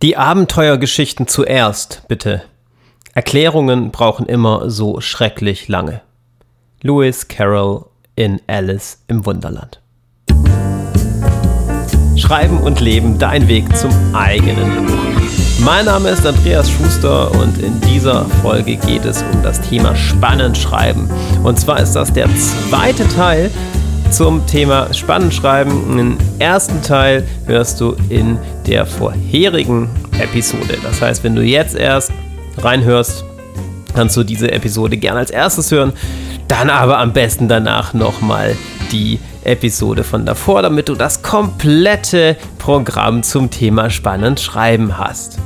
Die Abenteuergeschichten zuerst, bitte. Erklärungen brauchen immer so schrecklich lange. Lewis Carroll in Alice im Wunderland. Schreiben und Leben, dein Weg zum eigenen Buch. Mein Name ist Andreas Schuster und in dieser Folge geht es um das Thema Spannend schreiben. Und zwar ist das der zweite Teil zum Thema Spannend schreiben. Den ersten Teil hörst du in der vorherigen Episode. Das heißt, wenn du jetzt erst reinhörst, kannst du diese Episode gerne als erstes hören. Dann aber am besten danach nochmal die Episode von davor, damit du das komplette Programm zum Thema Spannend schreiben hast.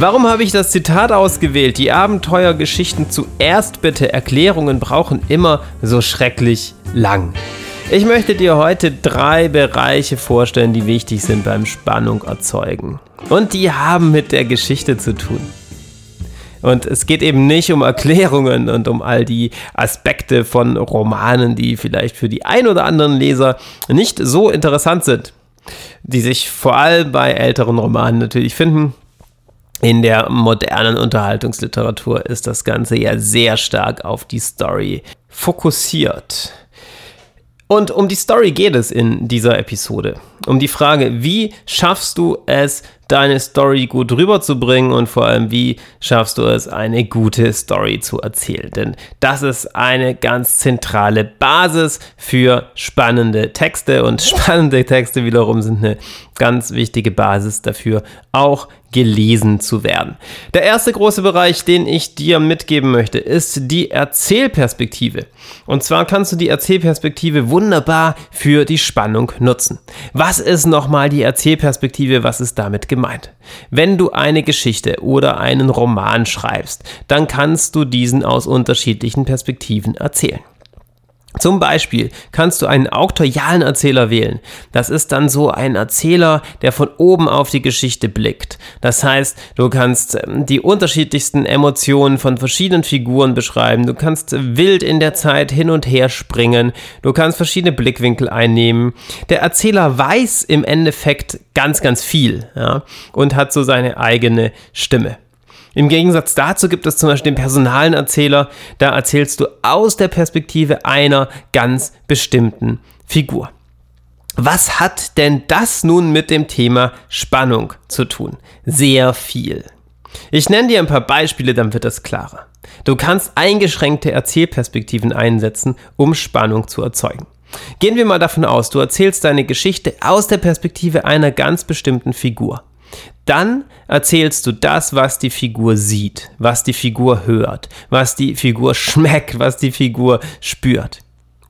Warum habe ich das Zitat ausgewählt? Die Abenteuergeschichten zuerst bitte, Erklärungen brauchen immer so schrecklich lang. Ich möchte dir heute drei Bereiche vorstellen, die wichtig sind beim Spannung erzeugen. Und die haben mit der Geschichte zu tun. Und es geht eben nicht um Erklärungen und um all die Aspekte von Romanen, die vielleicht für die ein oder anderen Leser nicht so interessant sind, die sich vor allem bei älteren Romanen natürlich finden. In der modernen Unterhaltungsliteratur ist das Ganze ja sehr stark auf die Story fokussiert. Und um die Story geht es in dieser Episode. Um die Frage, wie schaffst du es, deine Story gut rüberzubringen und vor allem, wie schaffst du es, eine gute Story zu erzählen. Denn das ist eine ganz zentrale Basis für spannende Texte und spannende Texte wiederum sind eine ganz wichtige Basis dafür, auch gelesen zu werden. Der erste große Bereich, den ich dir mitgeben möchte, ist die Erzählperspektive. Und zwar kannst du die Erzählperspektive wunderbar für die Spannung nutzen. Was ist nochmal die Erzählperspektive? Was ist damit gemeint? Wenn du eine Geschichte oder einen Roman schreibst, dann kannst du diesen aus unterschiedlichen Perspektiven erzählen. Zum Beispiel kannst du einen auktorialen Erzähler wählen. Das ist dann so ein Erzähler, der von oben auf die Geschichte blickt. Das heißt, du kannst ähm, die unterschiedlichsten Emotionen von verschiedenen Figuren beschreiben. Du kannst wild in der Zeit hin und her springen. Du kannst verschiedene Blickwinkel einnehmen. Der Erzähler weiß im Endeffekt ganz, ganz viel ja, und hat so seine eigene Stimme. Im Gegensatz dazu gibt es zum Beispiel den personalen Erzähler, da erzählst du aus der Perspektive einer ganz bestimmten Figur. Was hat denn das nun mit dem Thema Spannung zu tun? Sehr viel. Ich nenne dir ein paar Beispiele, dann wird es klarer. Du kannst eingeschränkte Erzählperspektiven einsetzen, um Spannung zu erzeugen. Gehen wir mal davon aus, du erzählst deine Geschichte aus der Perspektive einer ganz bestimmten Figur dann erzählst du das, was die Figur sieht, was die Figur hört, was die Figur schmeckt, was die Figur spürt.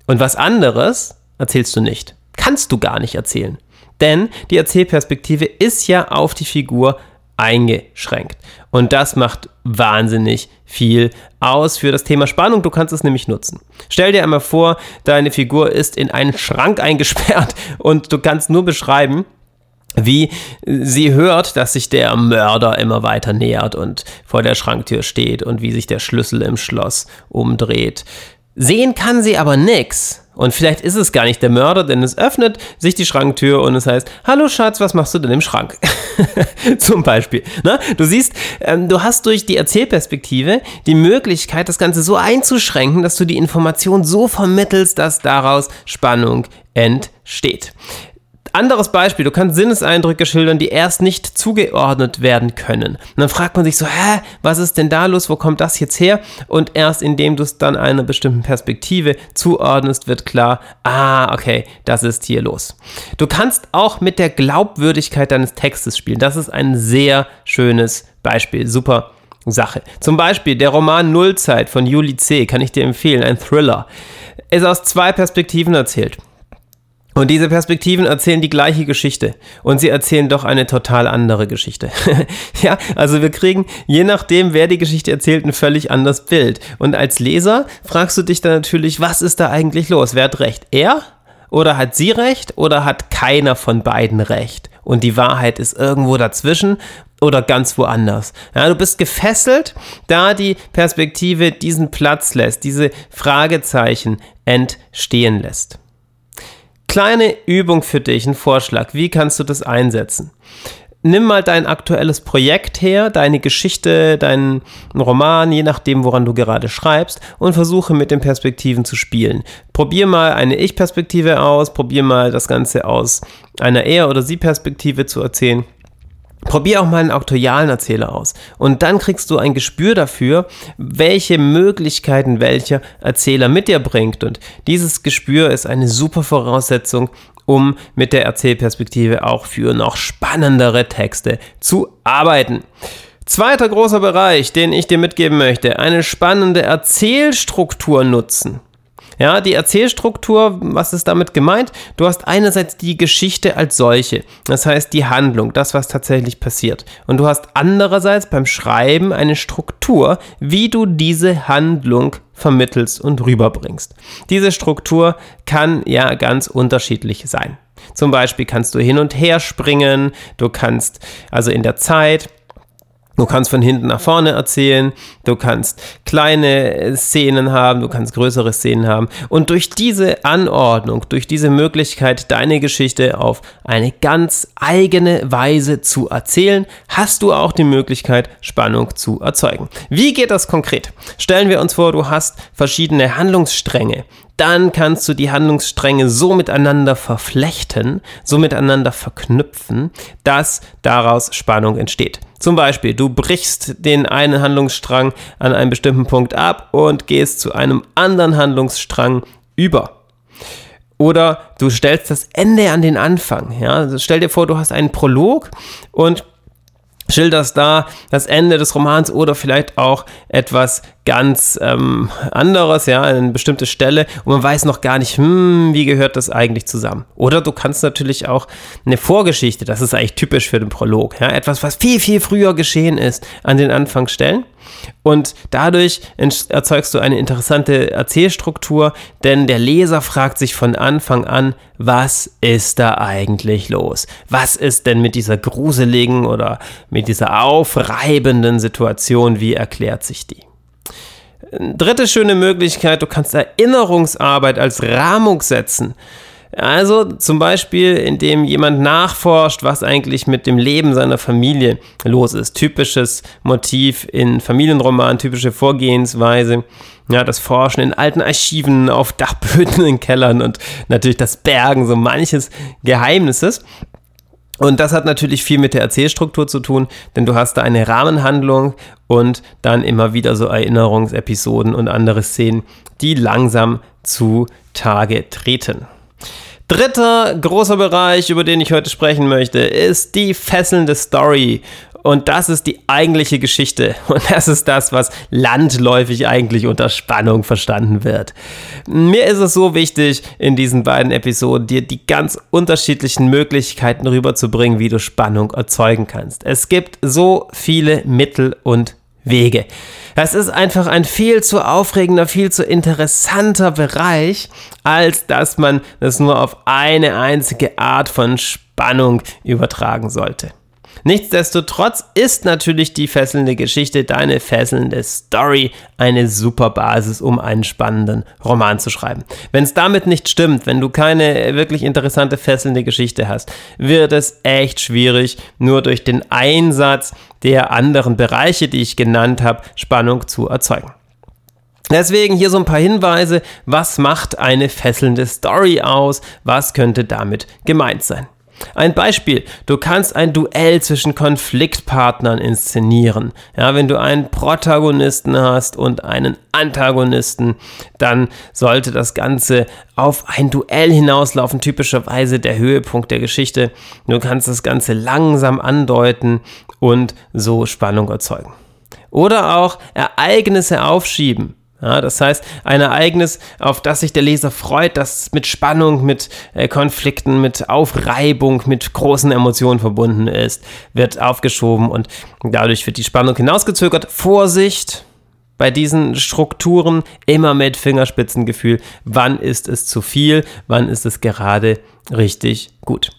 Und was anderes erzählst du nicht. Kannst du gar nicht erzählen. Denn die Erzählperspektive ist ja auf die Figur eingeschränkt. Und das macht wahnsinnig viel aus für das Thema Spannung. Du kannst es nämlich nutzen. Stell dir einmal vor, deine Figur ist in einen Schrank eingesperrt und du kannst nur beschreiben, wie sie hört, dass sich der Mörder immer weiter nähert und vor der Schranktür steht und wie sich der Schlüssel im Schloss umdreht. Sehen kann sie aber nix. Und vielleicht ist es gar nicht der Mörder, denn es öffnet sich die Schranktür und es heißt, hallo Schatz, was machst du denn im Schrank? Zum Beispiel. Na, ne? du siehst, ähm, du hast durch die Erzählperspektive die Möglichkeit, das Ganze so einzuschränken, dass du die Information so vermittelst, dass daraus Spannung entsteht. Anderes Beispiel, du kannst Sinneseindrücke schildern, die erst nicht zugeordnet werden können. Und dann fragt man sich so, hä, was ist denn da los, wo kommt das jetzt her? Und erst indem du es dann einer bestimmten Perspektive zuordnest, wird klar, ah, okay, das ist hier los. Du kannst auch mit der Glaubwürdigkeit deines Textes spielen. Das ist ein sehr schönes Beispiel. Super Sache. Zum Beispiel der Roman Nullzeit von Juli C. kann ich dir empfehlen, ein Thriller. Ist aus zwei Perspektiven erzählt. Und diese Perspektiven erzählen die gleiche Geschichte und sie erzählen doch eine total andere Geschichte. ja, also wir kriegen, je nachdem, wer die Geschichte erzählt, ein völlig anderes Bild. Und als Leser fragst du dich dann natürlich, was ist da eigentlich los? Wer hat recht? Er? Oder hat sie recht? Oder hat keiner von beiden recht? Und die Wahrheit ist irgendwo dazwischen oder ganz woanders. Ja, du bist gefesselt, da die Perspektive diesen Platz lässt, diese Fragezeichen entstehen lässt. Kleine Übung für dich, ein Vorschlag. Wie kannst du das einsetzen? nimm mal dein aktuelles Projekt her, deine Geschichte, deinen Roman, je nachdem, woran du gerade schreibst, und versuche mit den Perspektiven zu spielen. Probier mal eine Ich-Perspektive aus, probier mal das Ganze aus einer Er- oder Sie-Perspektive zu erzählen. Probier auch mal einen auktorialen Erzähler aus. Und dann kriegst du ein Gespür dafür, welche Möglichkeiten welcher Erzähler mit dir bringt. Und dieses Gespür ist eine super Voraussetzung, um mit der Erzählperspektive auch für noch spannendere Texte zu arbeiten. Zweiter großer Bereich, den ich dir mitgeben möchte, eine spannende Erzählstruktur nutzen. Ja, die Erzählstruktur, was ist damit gemeint? Du hast einerseits die Geschichte als solche, das heißt die Handlung, das, was tatsächlich passiert. Und du hast andererseits beim Schreiben eine Struktur, wie du diese Handlung vermittelst und rüberbringst. Diese Struktur kann ja ganz unterschiedlich sein. Zum Beispiel kannst du hin und her springen, du kannst also in der Zeit Du kannst von hinten nach vorne erzählen, du kannst kleine Szenen haben, du kannst größere Szenen haben. Und durch diese Anordnung, durch diese Möglichkeit, deine Geschichte auf eine ganz eigene Weise zu erzählen, hast du auch die Möglichkeit, Spannung zu erzeugen. Wie geht das konkret? Stellen wir uns vor, du hast verschiedene Handlungsstränge, dann kannst du die Handlungsstränge so miteinander verflechten, so miteinander verknüpfen, dass daraus Spannung entsteht. Zum Beispiel, du brichst den einen Handlungsstrang an einem bestimmten Punkt ab und gehst zu einem anderen Handlungsstrang über. Oder du stellst das Ende an den Anfang. Ja? Also stell dir vor, du hast einen Prolog und schilderst da das Ende des Romans oder vielleicht auch etwas ganz ähm, anderes, ja, eine bestimmte Stelle und man weiß noch gar nicht, hm, wie gehört das eigentlich zusammen. Oder du kannst natürlich auch eine Vorgeschichte, das ist eigentlich typisch für den Prolog, ja, etwas, was viel, viel früher geschehen ist, an den Anfang stellen. Und dadurch erzeugst du eine interessante Erzählstruktur, denn der Leser fragt sich von Anfang an, was ist da eigentlich los? Was ist denn mit dieser gruseligen oder mit dieser aufreibenden Situation, wie erklärt sich die? Dritte schöne Möglichkeit, du kannst Erinnerungsarbeit als Rahmung setzen. Also zum Beispiel, indem jemand nachforscht, was eigentlich mit dem Leben seiner Familie los ist. Typisches Motiv in Familienromanen, typische Vorgehensweise. Ja, das Forschen in alten Archiven, auf Dachböden in Kellern und natürlich das Bergen so manches Geheimnisses. Und das hat natürlich viel mit der Erzählstruktur zu tun, denn du hast da eine Rahmenhandlung und dann immer wieder so Erinnerungsepisoden und andere Szenen, die langsam zu Tage treten. Dritter großer Bereich, über den ich heute sprechen möchte, ist die fesselnde Story. Und das ist die eigentliche Geschichte. Und das ist das, was landläufig eigentlich unter Spannung verstanden wird. Mir ist es so wichtig, in diesen beiden Episoden dir die ganz unterschiedlichen Möglichkeiten rüberzubringen, wie du Spannung erzeugen kannst. Es gibt so viele Mittel und Wege. Das ist einfach ein viel zu aufregender, viel zu interessanter Bereich, als dass man das nur auf eine einzige Art von Spannung übertragen sollte. Nichtsdestotrotz ist natürlich die fesselnde Geschichte, deine fesselnde Story eine super Basis, um einen spannenden Roman zu schreiben. Wenn es damit nicht stimmt, wenn du keine wirklich interessante fesselnde Geschichte hast, wird es echt schwierig, nur durch den Einsatz der anderen Bereiche, die ich genannt habe, Spannung zu erzeugen. Deswegen hier so ein paar Hinweise, was macht eine fesselnde Story aus, was könnte damit gemeint sein. Ein Beispiel, du kannst ein Duell zwischen Konfliktpartnern inszenieren. Ja, wenn du einen Protagonisten hast und einen Antagonisten, dann sollte das Ganze auf ein Duell hinauslaufen, typischerweise der Höhepunkt der Geschichte. Du kannst das Ganze langsam andeuten und so Spannung erzeugen. Oder auch Ereignisse aufschieben. Ja, das heißt, ein Ereignis, auf das sich der Leser freut, das mit Spannung, mit äh, Konflikten, mit Aufreibung, mit großen Emotionen verbunden ist, wird aufgeschoben und dadurch wird die Spannung hinausgezögert. Vorsicht bei diesen Strukturen, immer mit Fingerspitzengefühl. Wann ist es zu viel? Wann ist es gerade richtig gut?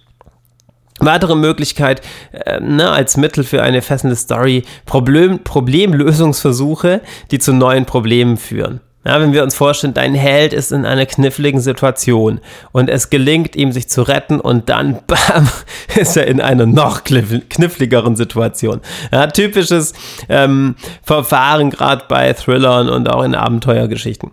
Weitere Möglichkeit äh, ne, als Mittel für eine fesselnde Story, Problem, Problemlösungsversuche, die zu neuen Problemen führen. Ja, wenn wir uns vorstellen, dein Held ist in einer kniffligen Situation und es gelingt ihm, sich zu retten und dann bam, ist er in einer noch kniffligeren Situation. Ja, typisches ähm, Verfahren gerade bei Thrillern und auch in Abenteuergeschichten.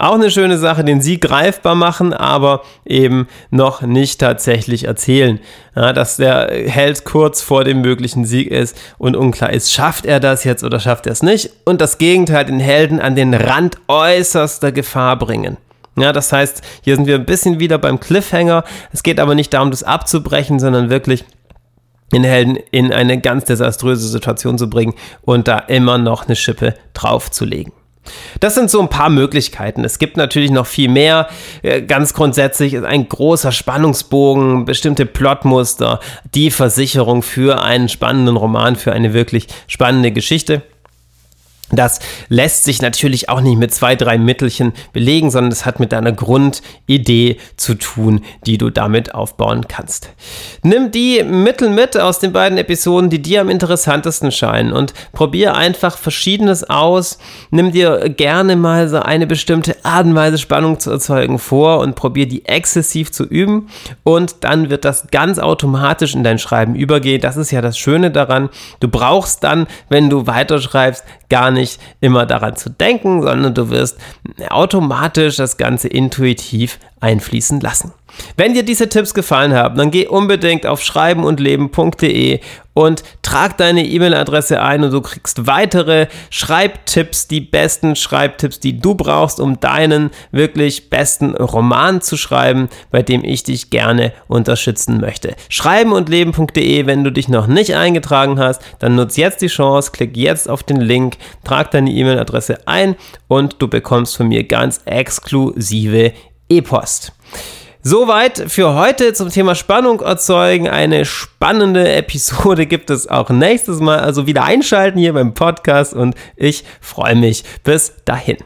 Auch eine schöne Sache, den Sieg greifbar machen, aber eben noch nicht tatsächlich erzählen. Ja, dass der Held kurz vor dem möglichen Sieg ist und unklar ist, schafft er das jetzt oder schafft er es nicht? Und das Gegenteil, den Helden an den Rand äußerster Gefahr bringen. Ja, das heißt, hier sind wir ein bisschen wieder beim Cliffhanger. Es geht aber nicht darum, das abzubrechen, sondern wirklich den Helden in eine ganz desaströse Situation zu bringen und da immer noch eine Schippe draufzulegen. Das sind so ein paar Möglichkeiten. Es gibt natürlich noch viel mehr. Äh, ganz grundsätzlich ist ein großer Spannungsbogen, bestimmte Plotmuster, die Versicherung für einen spannenden Roman, für eine wirklich spannende Geschichte. Das lässt sich natürlich auch nicht mit zwei, drei Mittelchen belegen, sondern es hat mit deiner Grundidee zu tun, die du damit aufbauen kannst. Nimm die Mittel mit aus den beiden Episoden, die dir am interessantesten scheinen und probier einfach Verschiedenes aus. Nimm dir gerne mal so eine bestimmte Art und Weise Spannung zu erzeugen vor und probier die exzessiv zu üben und dann wird das ganz automatisch in dein Schreiben übergehen. Das ist ja das Schöne daran. Du brauchst dann, wenn du weiterschreibst, gar nicht immer daran zu denken, sondern du wirst automatisch das Ganze intuitiv einfließen lassen. Wenn dir diese Tipps gefallen haben, dann geh unbedingt auf schreibenundleben.de und trag deine E-Mail-Adresse ein und du kriegst weitere Schreibtipps, die besten Schreibtipps, die du brauchst, um deinen wirklich besten Roman zu schreiben, bei dem ich dich gerne unterstützen möchte. Schreibenundleben.de, wenn du dich noch nicht eingetragen hast, dann nutz jetzt die Chance, klick jetzt auf den Link, trag deine E-Mail-Adresse ein und du bekommst von mir ganz exklusive E-Post. Soweit für heute zum Thema Spannung erzeugen. Eine spannende Episode gibt es auch nächstes Mal. Also wieder einschalten hier beim Podcast und ich freue mich. Bis dahin.